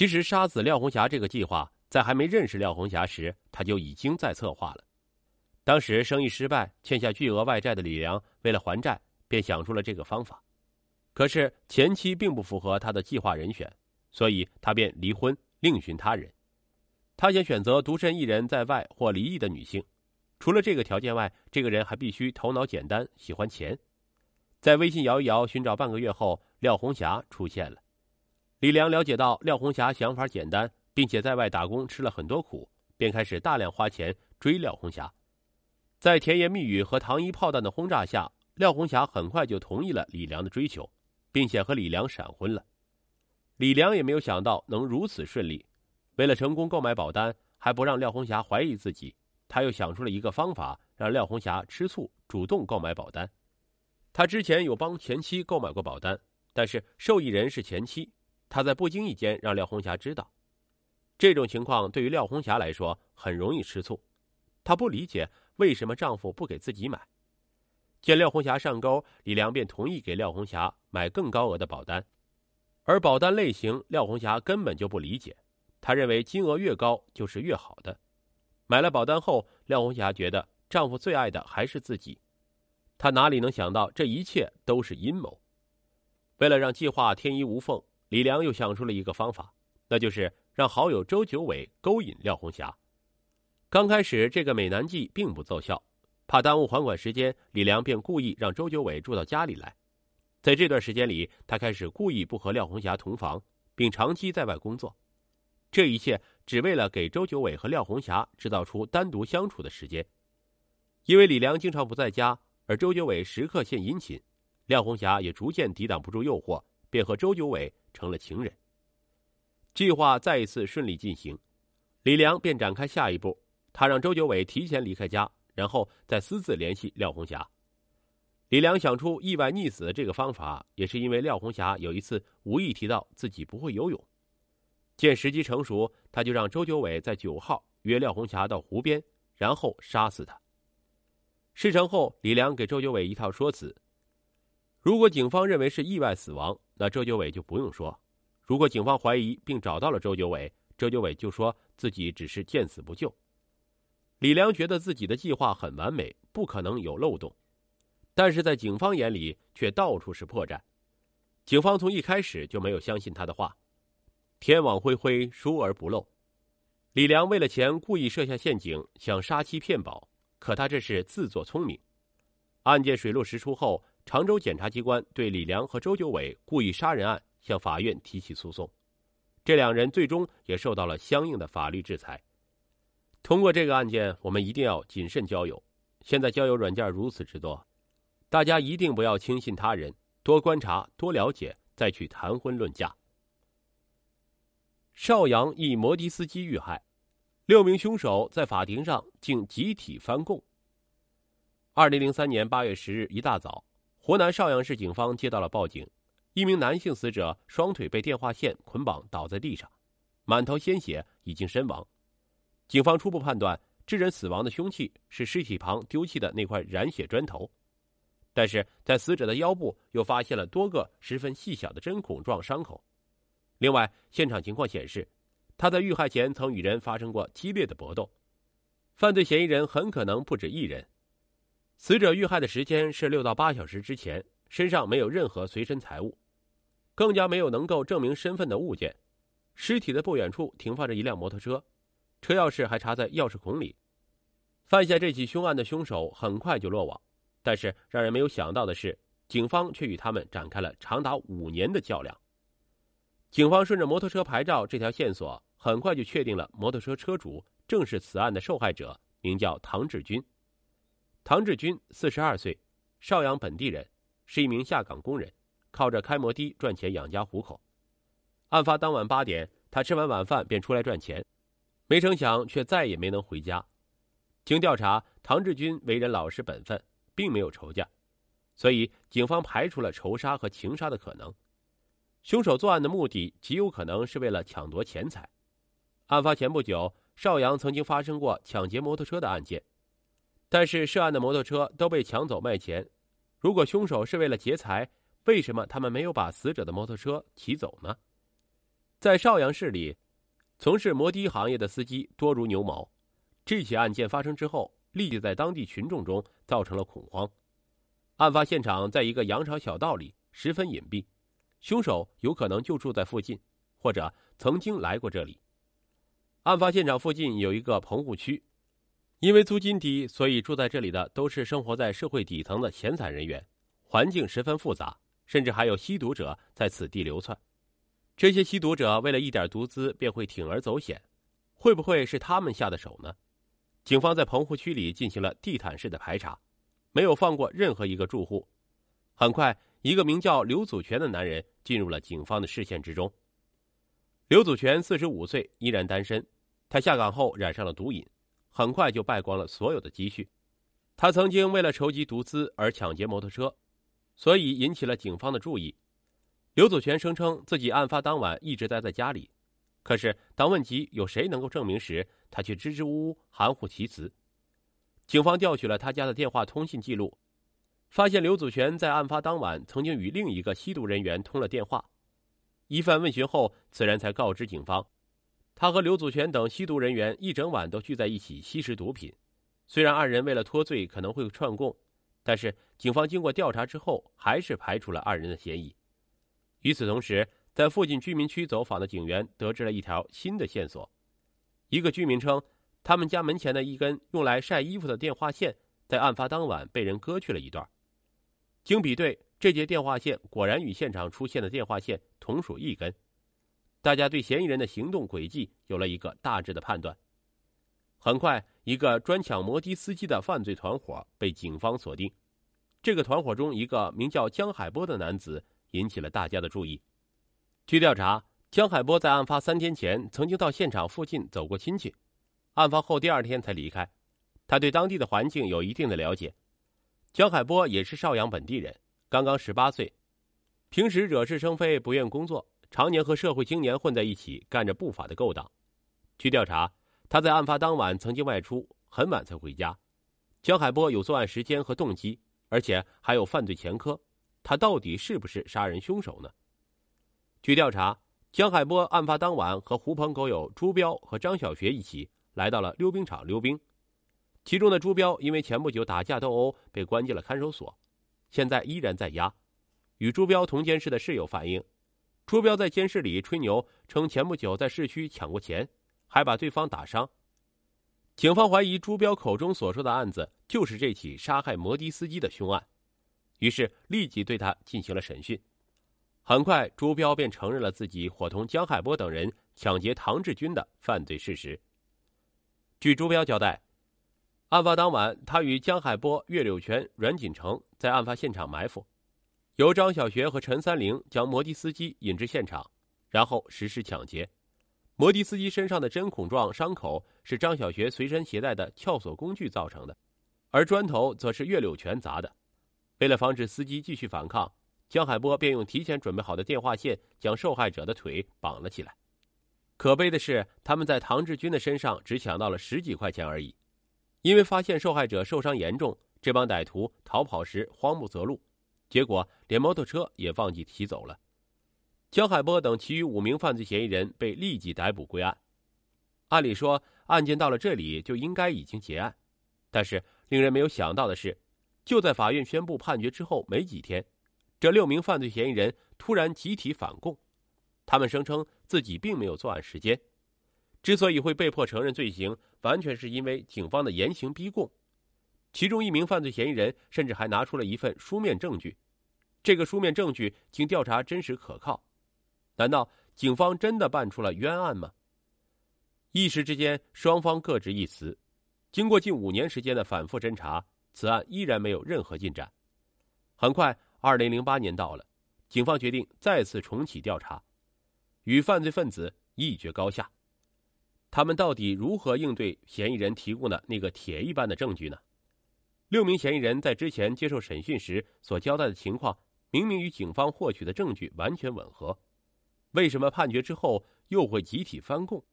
其实杀死廖红霞这个计划，在还没认识廖红霞时，他就已经在策划了。当时生意失败，欠下巨额外债的李良，为了还债，便想出了这个方法。可是前妻并不符合他的计划人选，所以他便离婚，另寻他人。他想选择独身一人在外或离异的女性。除了这个条件外，这个人还必须头脑简单，喜欢钱。在微信摇一摇寻找半个月后，廖红霞出现了。李良了解到廖红霞想法简单，并且在外打工吃了很多苦，便开始大量花钱追廖红霞。在甜言蜜语和糖衣炮弹的轰炸下，廖红霞很快就同意了李良的追求，并且和李良闪婚了。李良也没有想到能如此顺利。为了成功购买保单，还不让廖红霞怀疑自己，他又想出了一个方法，让廖红霞吃醋，主动购买保单。他之前有帮前妻购买过保单，但是受益人是前妻。他在不经意间让廖红霞知道，这种情况对于廖红霞来说很容易吃醋。她不理解为什么丈夫不给自己买。见廖红霞上钩，李良便同意给廖红霞买更高额的保单，而保单类型廖红霞根本就不理解，她认为金额越高就是越好的。买了保单后，廖红霞觉得丈夫最爱的还是自己。她哪里能想到这一切都是阴谋？为了让计划天衣无缝，李良又想出了一个方法，那就是让好友周九伟勾引廖红霞。刚开始，这个美男计并不奏效，怕耽误还款时间，李良便故意让周九伟住到家里来。在这段时间里，他开始故意不和廖红霞同房，并长期在外工作。这一切只为了给周九伟和廖红霞制造出单独相处的时间，因为李良经常不在家。而周九伟时刻献殷勤，廖红霞也逐渐抵挡不住诱惑，便和周九伟成了情人。计划再一次顺利进行，李良便展开下一步。他让周九伟提前离开家，然后再私自联系廖红霞。李良想出意外溺死的这个方法，也是因为廖红霞有一次无意提到自己不会游泳。见时机成熟，他就让周九伟在九号约廖红霞到湖边，然后杀死他。事成后，李良给周九伟一套说辞：如果警方认为是意外死亡，那周九伟就不用说；如果警方怀疑并找到了周九伟，周九伟就说自己只是见死不救。李良觉得自己的计划很完美，不可能有漏洞，但是在警方眼里却到处是破绽。警方从一开始就没有相信他的话。天网恢恢，疏而不漏。李良为了钱故意设下陷阱，想杀妻骗保。可他这是自作聪明。案件水落石出后，常州检察机关对李良和周九伟故意杀人案向法院提起诉讼，这两人最终也受到了相应的法律制裁。通过这个案件，我们一定要谨慎交友。现在交友软件如此之多，大家一定不要轻信他人，多观察、多了解，再去谈婚论嫁。邵阳一摩的司机遇害。六名凶手在法庭上竟集体翻供。二零零三年八月十日一大早，湖南邵阳市警方接到了报警，一名男性死者双腿被电话线捆绑倒在地上，满头鲜血，已经身亡。警方初步判断，致人死亡的凶器是尸体旁丢弃的那块染血砖头，但是在死者的腰部又发现了多个十分细小的针孔状伤口。另外，现场情况显示。他在遇害前曾与人发生过激烈的搏斗，犯罪嫌疑人很可能不止一人。死者遇害的时间是六到八小时之前，身上没有任何随身财物，更加没有能够证明身份的物件。尸体的不远处停放着一辆摩托车，车钥匙还插在钥匙孔里。犯下这起凶案的凶手很快就落网，但是让人没有想到的是，警方却与他们展开了长达五年的较量。警方顺着摩托车牌照这条线索。很快就确定了摩托车车主正是此案的受害者，名叫唐志军。唐志军四十二岁，邵阳本地人，是一名下岗工人，靠着开摩的赚钱养家糊口。案发当晚八点，他吃完晚饭便出来赚钱，没成想却再也没能回家。经调查，唐志军为人老实本分，并没有仇家，所以警方排除了仇杀和情杀的可能。凶手作案的目的极有可能是为了抢夺钱财。案发前不久，邵阳曾经发生过抢劫摩托车的案件，但是涉案的摩托车都被抢走卖钱。如果凶手是为了劫财，为什么他们没有把死者的摩托车骑走呢？在邵阳市里，从事摩的行业的司机多如牛毛。这起案件发生之后，立即在当地群众中造成了恐慌。案发现场在一个羊肠小道里，十分隐蔽，凶手有可能就住在附近，或者曾经来过这里。案发现场附近有一个棚户区，因为租金低，所以住在这里的都是生活在社会底层的闲散人员，环境十分复杂，甚至还有吸毒者在此地流窜。这些吸毒者为了一点毒资，便会铤而走险，会不会是他们下的手呢？警方在棚户区里进行了地毯式的排查，没有放过任何一个住户。很快，一个名叫刘祖全的男人进入了警方的视线之中。刘祖全四十五岁，依然单身。他下岗后染上了毒瘾，很快就败光了所有的积蓄。他曾经为了筹集毒资而抢劫摩托车，所以引起了警方的注意。刘祖全声称自己案发当晚一直待在家里，可是当问及有谁能够证明时，他却支支吾吾、含糊其辞。警方调取了他家的电话通信记录，发现刘祖全在案发当晚曾经与另一个吸毒人员通了电话。一番问询后，此人才告知警方，他和刘祖全等吸毒人员一整晚都聚在一起吸食毒品。虽然二人为了脱罪可能会串供，但是警方经过调查之后，还是排除了二人的嫌疑。与此同时，在附近居民区走访的警员得知了一条新的线索：一个居民称，他们家门前的一根用来晒衣服的电话线，在案发当晚被人割去了一段。经比对，这节电话线果然与现场出现的电话线。同属一根，大家对嫌疑人的行动轨迹有了一个大致的判断。很快，一个专抢摩的司机的犯罪团伙被警方锁定。这个团伙中，一个名叫江海波的男子引起了大家的注意。据调查，江海波在案发三天前曾经到现场附近走过亲戚，案发后第二天才离开。他对当地的环境有一定的了解。江海波也是邵阳本地人，刚刚十八岁。平时惹是生非，不愿工作，常年和社会青年混在一起，干着不法的勾当。据调查，他在案发当晚曾经外出，很晚才回家。江海波有作案时间和动机，而且还有犯罪前科，他到底是不是杀人凶手呢？据调查，江海波案发当晚和狐朋狗友朱彪和张小学一起来到了溜冰场溜冰，其中的朱彪因为前不久打架斗殴被关进了看守所，现在依然在押。与朱彪同监室的室友反映，朱彪在监室里吹牛，称前不久在市区抢过钱，还把对方打伤。警方怀疑朱彪口中所说的案子就是这起杀害摩的司机的凶案，于是立即对他进行了审讯。很快，朱彪便承认了自己伙同江海波等人抢劫唐志军的犯罪事实。据朱彪交代，案发当晚，他与江海波、岳柳泉、阮锦成在案发现场埋伏。由张小学和陈三玲将摩的司机引至现场，然后实施抢劫。摩的司机身上的针孔状伤口是张小学随身携带的撬锁工具造成的，而砖头则是岳柳泉砸的。为了防止司机继续反抗，江海波便用提前准备好的电话线将受害者的腿绑了起来。可悲的是，他们在唐志军的身上只抢到了十几块钱而已。因为发现受害者受伤严重，这帮歹徒逃跑时慌不择路。结果，连摩托车也忘记骑走了。江海波等其余五名犯罪嫌疑人被立即逮捕归案。按理说，案件到了这里就应该已经结案，但是令人没有想到的是，就在法院宣布判决之后没几天，这六名犯罪嫌疑人突然集体反供。他们声称自己并没有作案时间，之所以会被迫承认罪行，完全是因为警方的严刑逼供。其中一名犯罪嫌疑人甚至还拿出了一份书面证据，这个书面证据经调查真实可靠。难道警方真的办出了冤案吗？一时之间，双方各执一词。经过近五年时间的反复侦查，此案依然没有任何进展。很快，二零零八年到了，警方决定再次重启调查，与犯罪分子一决高下。他们到底如何应对嫌疑人提供的那个铁一般的证据呢？六名嫌疑人在之前接受审讯时所交代的情况，明明与警方获取的证据完全吻合，为什么判决之后又会集体翻供？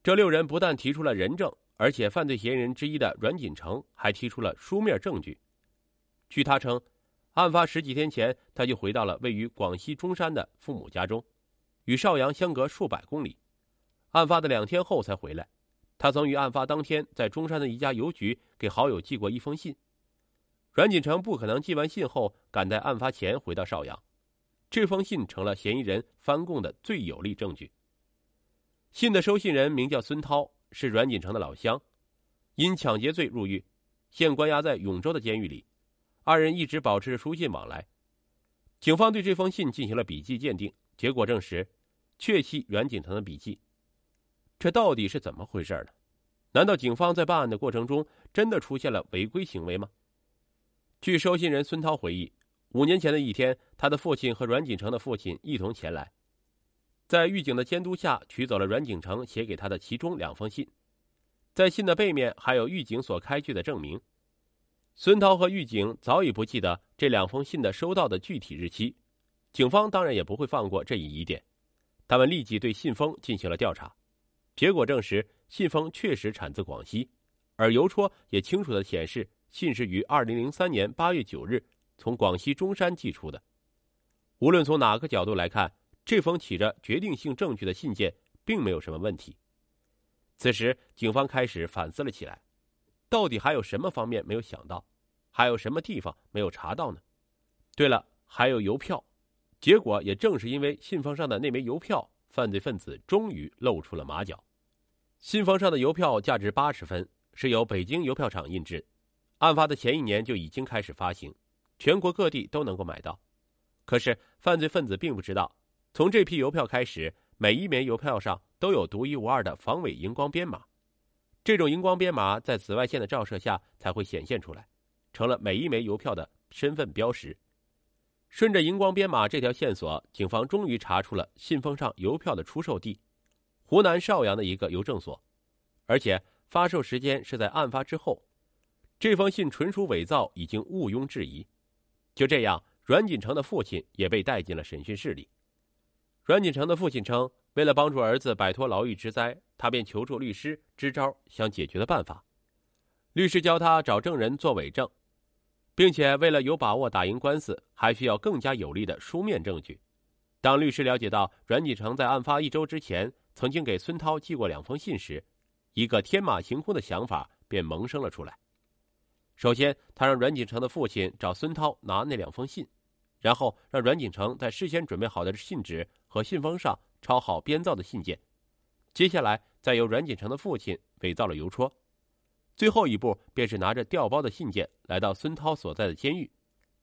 这六人不但提出了人证，而且犯罪嫌疑人之一的阮锦成还提出了书面证据。据他称，案发十几天前他就回到了位于广西中山的父母家中，与邵阳相隔数百公里，案发的两天后才回来。他曾于案发当天在中山的一家邮局给好友寄过一封信。阮锦成不可能寄完信后赶在案发前回到邵阳，这封信成了嫌疑人翻供的最有力证据。信的收信人名叫孙涛，是阮锦成的老乡，因抢劫罪入狱，现关押在永州的监狱里。二人一直保持着书信往来。警方对这封信进行了笔迹鉴定，结果证实，确系阮锦成的笔迹。这到底是怎么回事呢？难道警方在办案的过程中真的出现了违规行为吗？据收信人孙涛回忆，五年前的一天，他的父亲和阮锦成的父亲一同前来，在狱警的监督下取走了阮锦成写给他的其中两封信，在信的背面还有狱警所开具的证明。孙涛和狱警早已不记得这两封信的收到的具体日期，警方当然也不会放过这一疑点，他们立即对信封进行了调查。结果证实，信封确实产自广西，而邮戳也清楚的显示信是于二零零三年八月九日从广西中山寄出的。无论从哪个角度来看，这封起着决定性证据的信件并没有什么问题。此时，警方开始反思了起来：到底还有什么方面没有想到？还有什么地方没有查到呢？对了，还有邮票。结果也正是因为信封上的那枚邮票。犯罪分子终于露出了马脚，信封上的邮票价值八十分，是由北京邮票厂印制，案发的前一年就已经开始发行，全国各地都能够买到。可是犯罪分子并不知道，从这批邮票开始，每一枚邮票上都有独一无二的防伪荧光编码，这种荧光编码在紫外线的照射下才会显现出来，成了每一枚邮票的身份标识。顺着荧光编码这条线索，警方终于查出了信封上邮票的出售地——湖南邵阳的一个邮政所，而且发售时间是在案发之后。这封信纯属伪造，已经毋庸置疑。就这样，阮锦成的父亲也被带进了审讯室里。阮锦成的父亲称，为了帮助儿子摆脱牢狱之灾，他便求助律师支招想解决的办法。律师教他找证人做伪证。并且为了有把握打赢官司，还需要更加有力的书面证据。当律师了解到阮锦成在案发一周之前曾经给孙涛寄过两封信时，一个天马行空的想法便萌生了出来。首先，他让阮锦成的父亲找孙涛拿那两封信，然后让阮锦成在事先准备好的信纸和信封上抄好编造的信件，接下来再由阮锦成的父亲伪造了邮戳。最后一步便是拿着调包的信件来到孙涛所在的监狱，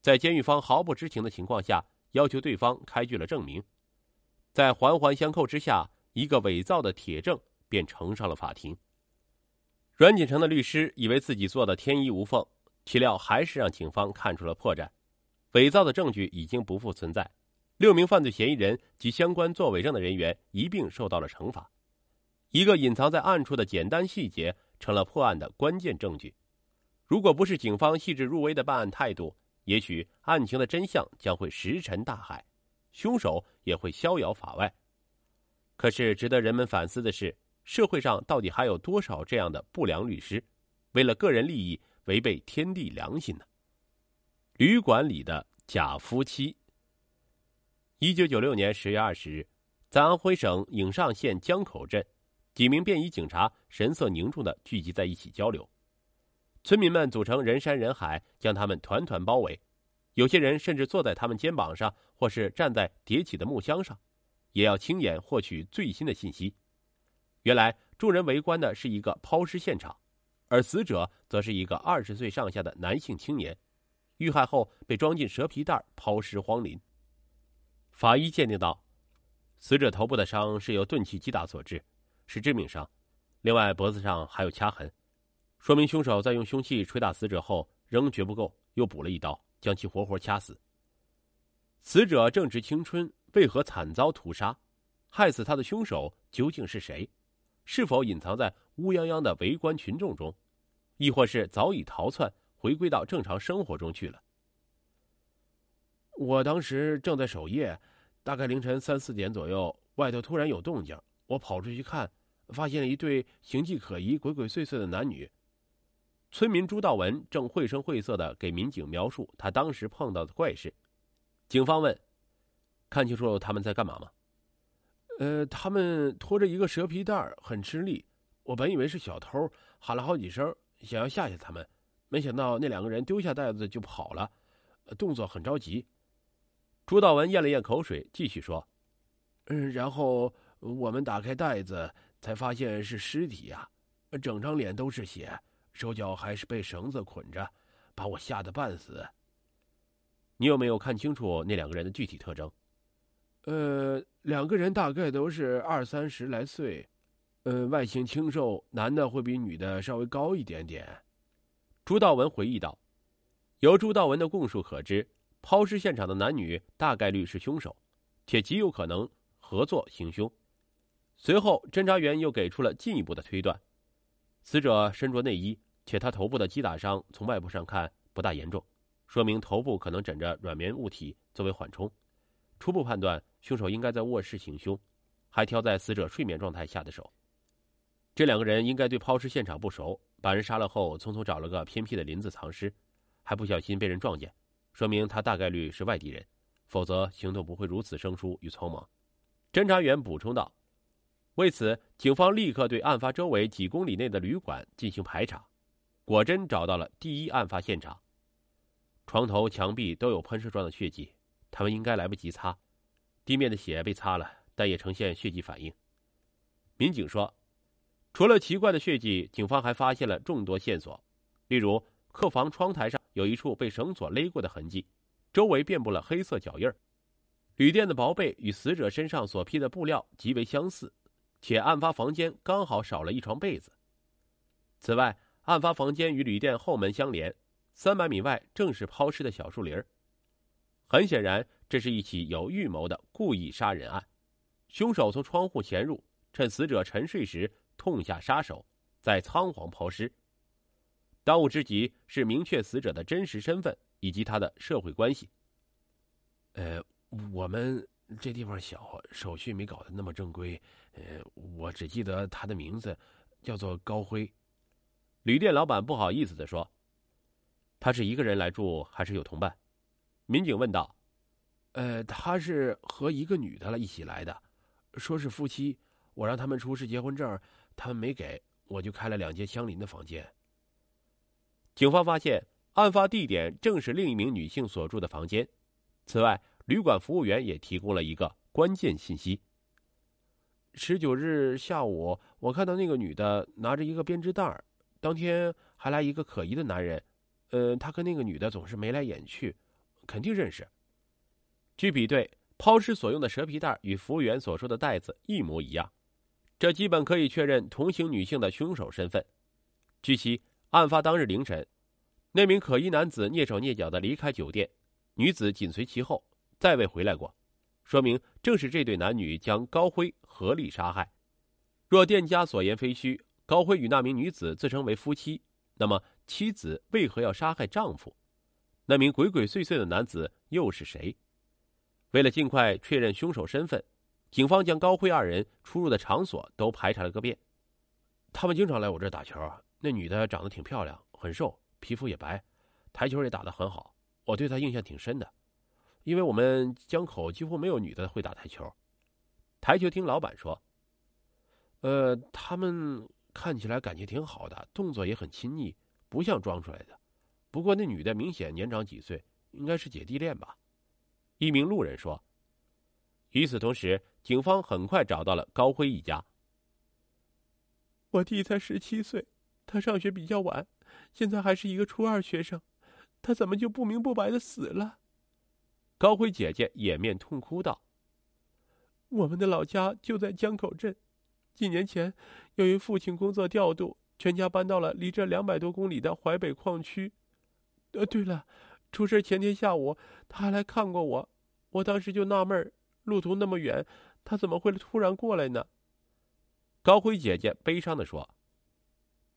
在监狱方毫不知情的情况下，要求对方开具了证明，在环环相扣之下，一个伪造的铁证便呈上了法庭。阮锦成的律师以为自己做的天衣无缝，岂料还是让警方看出了破绽，伪造的证据已经不复存在，六名犯罪嫌疑人及相关作伪证的人员一并受到了惩罚，一个隐藏在暗处的简单细节。成了破案的关键证据。如果不是警方细致入微的办案态度，也许案情的真相将会石沉大海，凶手也会逍遥法外。可是，值得人们反思的是，社会上到底还有多少这样的不良律师，为了个人利益违背天地良心呢？旅馆里的假夫妻。一九九六年十月二十日，在安徽省颍上县江口镇。几名便衣警察神色凝重的聚集在一起交流，村民们组成人山人海，将他们团团包围。有些人甚至坐在他们肩膀上，或是站在叠起的木箱上，也要亲眼获取最新的信息。原来，众人围观的是一个抛尸现场，而死者则是一个二十岁上下的男性青年，遇害后被装进蛇皮袋抛尸荒林。法医鉴定道，死者头部的伤是由钝器击打所致。是致命伤，另外脖子上还有掐痕，说明凶手在用凶器捶打死者后仍觉不够，又补了一刀，将其活活掐死。死者正值青春，为何惨遭屠杀？害死他的凶手究竟是谁？是否隐藏在乌泱泱的围观群众中，亦或是早已逃窜，回归到正常生活中去了？我当时正在守夜，大概凌晨三四点左右，外头突然有动静。我跑出去看，发现了一对形迹可疑、鬼鬼祟祟的男女。村民朱道文正绘声绘色的给民警描述他当时碰到的怪事。警方问：“看清楚他们在干嘛吗？”呃，他们拖着一个蛇皮袋，很吃力。我本以为是小偷，喊了好几声，想要吓吓他们，没想到那两个人丢下袋子就跑了，动作很着急。朱道文咽了咽口水，继续说：“嗯，然后我们打开袋子，才发现是尸体呀，整张脸都是血，手脚还是被绳子捆着，把我吓得半死。你有没有看清楚那两个人的具体特征？”呃，两个人大概都是二三十来岁，呃，外形清瘦，男的会比女的稍微高一点点。朱道文回忆道：“由朱道文的供述可知，抛尸现场的男女大概率是凶手，且极有可能合作行凶。”随后，侦查员又给出了进一步的推断：死者身着内衣，且他头部的击打伤从外部上看不大严重，说明头部可能枕着软绵物体作为缓冲。初步判断。凶手应该在卧室行凶，还挑在死者睡眠状态下的手。这两个人应该对抛尸现场不熟，把人杀了后匆匆找了个偏僻的林子藏尸，还不小心被人撞见，说明他大概率是外地人，否则行动不会如此生疏与匆忙。侦查员补充道：“为此，警方立刻对案发周围几公里内的旅馆进行排查，果真找到了第一案发现场。床头、墙壁都有喷射状的血迹，他们应该来不及擦。”地面的血被擦了，但也呈现血迹反应。民警说，除了奇怪的血迹，警方还发现了众多线索，例如客房窗台上有一处被绳索勒过的痕迹，周围遍布了黑色脚印儿。旅店的薄被与死者身上所披的布料极为相似，且案发房间刚好少了一床被子。此外，案发房间与旅店后门相连，三百米外正是抛尸的小树林。很显然。这是一起有预谋的故意杀人案，凶手从窗户潜入，趁死者沉睡时痛下杀手，再仓皇抛尸。当务之急是明确死者的真实身份以及他的社会关系。呃，我们这地方小，手续没搞得那么正规。呃，我只记得他的名字叫做高辉。旅店老板不好意思的说：“他是一个人来住，还是有同伴？”民警问道。呃，他是和一个女的一起来的，说是夫妻。我让他们出示结婚证，他们没给，我就开了两间相邻的房间。警方发现，案发地点正是另一名女性所住的房间。此外，旅馆服务员也提供了一个关键信息：十九日下午，我看到那个女的拿着一个编织袋当天还来一个可疑的男人，呃，他跟那个女的总是眉来眼去，肯定认识。据比对，抛尸所用的蛇皮袋与服务员所说的袋子一模一样，这基本可以确认同行女性的凶手身份。据悉，案发当日凌晨，那名可疑男子蹑手蹑脚的离开酒店，女子紧随其后，再未回来过，说明正是这对男女将高辉合力杀害。若店家所言非虚，高辉与那名女子自称为夫妻，那么妻子为何要杀害丈夫？那名鬼鬼祟祟的男子又是谁？为了尽快确认凶手身份，警方将高辉二人出入的场所都排查了个遍。他们经常来我这打球。那女的长得挺漂亮，很瘦，皮肤也白，台球也打得很好。我对她印象挺深的，因为我们江口几乎没有女的会打台球。台球厅老板说：“呃，他们看起来感情挺好的，动作也很亲昵，不像装出来的。不过那女的明显年长几岁，应该是姐弟恋吧。”一名路人说：“与此同时，警方很快找到了高辉一家。我弟才十七岁，他上学比较晚，现在还是一个初二学生，他怎么就不明不白的死了？”高辉姐姐掩面痛哭道：“我们的老家就在江口镇，几年前，由于父亲工作调度，全家搬到了离这两百多公里的淮北矿区。呃，对了，出事前天下午，他还来看过我。”我当时就纳闷路途那么远，他怎么会突然过来呢？高辉姐姐悲伤的说。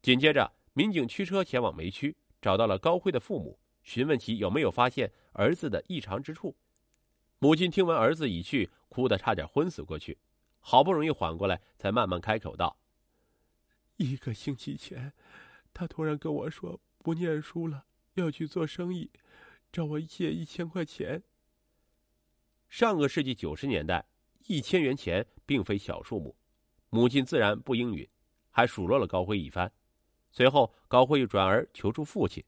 紧接着，民警驱车前往梅区，找到了高辉的父母，询问其有没有发现儿子的异常之处。母亲听闻儿子已去，哭得差点昏死过去，好不容易缓过来，才慢慢开口道：“一个星期前，他突然跟我说不念书了，要去做生意，找我借一千块钱。”上个世纪九十年代，一千元钱并非小数目，母亲自然不应允，还数落了高辉一番。随后，高辉又转而求助父亲，